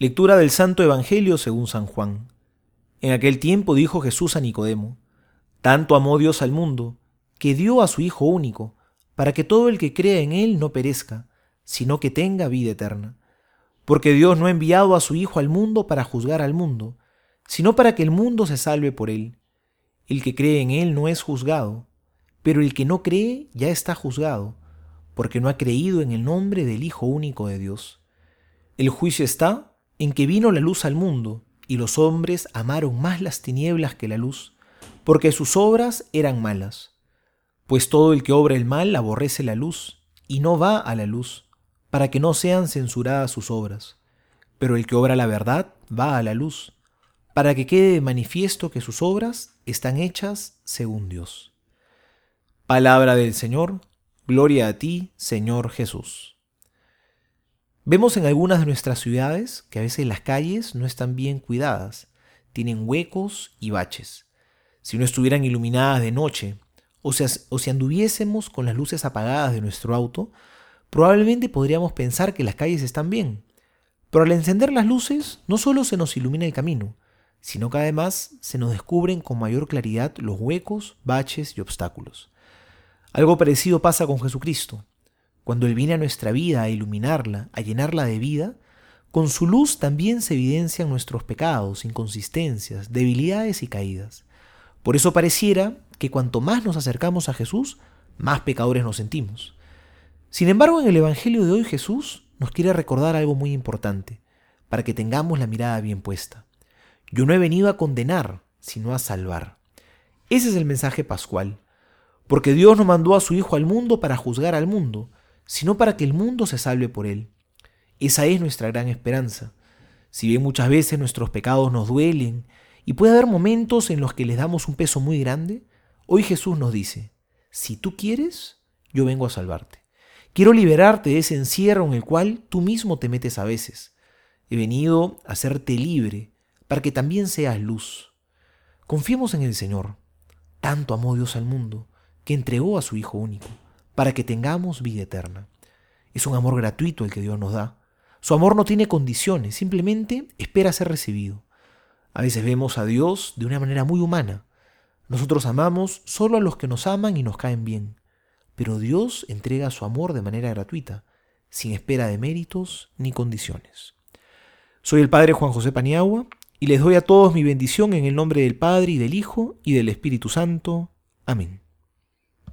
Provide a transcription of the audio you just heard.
Lectura del Santo Evangelio según San Juan. En aquel tiempo dijo Jesús a Nicodemo, Tanto amó Dios al mundo, que dio a su Hijo único, para que todo el que crea en Él no perezca, sino que tenga vida eterna. Porque Dios no ha enviado a su Hijo al mundo para juzgar al mundo, sino para que el mundo se salve por Él. El que cree en Él no es juzgado, pero el que no cree ya está juzgado, porque no ha creído en el nombre del Hijo único de Dios. El juicio está en que vino la luz al mundo, y los hombres amaron más las tinieblas que la luz, porque sus obras eran malas. Pues todo el que obra el mal aborrece la luz, y no va a la luz, para que no sean censuradas sus obras. Pero el que obra la verdad va a la luz, para que quede manifiesto que sus obras están hechas según Dios. Palabra del Señor, gloria a ti, Señor Jesús. Vemos en algunas de nuestras ciudades que a veces las calles no están bien cuidadas, tienen huecos y baches. Si no estuvieran iluminadas de noche, o, o si anduviésemos con las luces apagadas de nuestro auto, probablemente podríamos pensar que las calles están bien. Pero al encender las luces, no solo se nos ilumina el camino, sino que además se nos descubren con mayor claridad los huecos, baches y obstáculos. Algo parecido pasa con Jesucristo. Cuando Él viene a nuestra vida a iluminarla, a llenarla de vida, con su luz también se evidencian nuestros pecados, inconsistencias, debilidades y caídas. Por eso pareciera que cuanto más nos acercamos a Jesús, más pecadores nos sentimos. Sin embargo, en el Evangelio de hoy Jesús nos quiere recordar algo muy importante, para que tengamos la mirada bien puesta. Yo no he venido a condenar, sino a salvar. Ese es el mensaje pascual, porque Dios no mandó a su Hijo al mundo para juzgar al mundo, sino para que el mundo se salve por él. Esa es nuestra gran esperanza. Si bien muchas veces nuestros pecados nos duelen y puede haber momentos en los que les damos un peso muy grande, hoy Jesús nos dice, si tú quieres, yo vengo a salvarte. Quiero liberarte de ese encierro en el cual tú mismo te metes a veces. He venido a hacerte libre para que también seas luz. Confiemos en el Señor. Tanto amó Dios al mundo que entregó a su Hijo único para que tengamos vida eterna. Es un amor gratuito el que Dios nos da. Su amor no tiene condiciones, simplemente espera ser recibido. A veces vemos a Dios de una manera muy humana. Nosotros amamos solo a los que nos aman y nos caen bien. Pero Dios entrega su amor de manera gratuita, sin espera de méritos ni condiciones. Soy el Padre Juan José Paniagua y les doy a todos mi bendición en el nombre del Padre y del Hijo y del Espíritu Santo. Amén.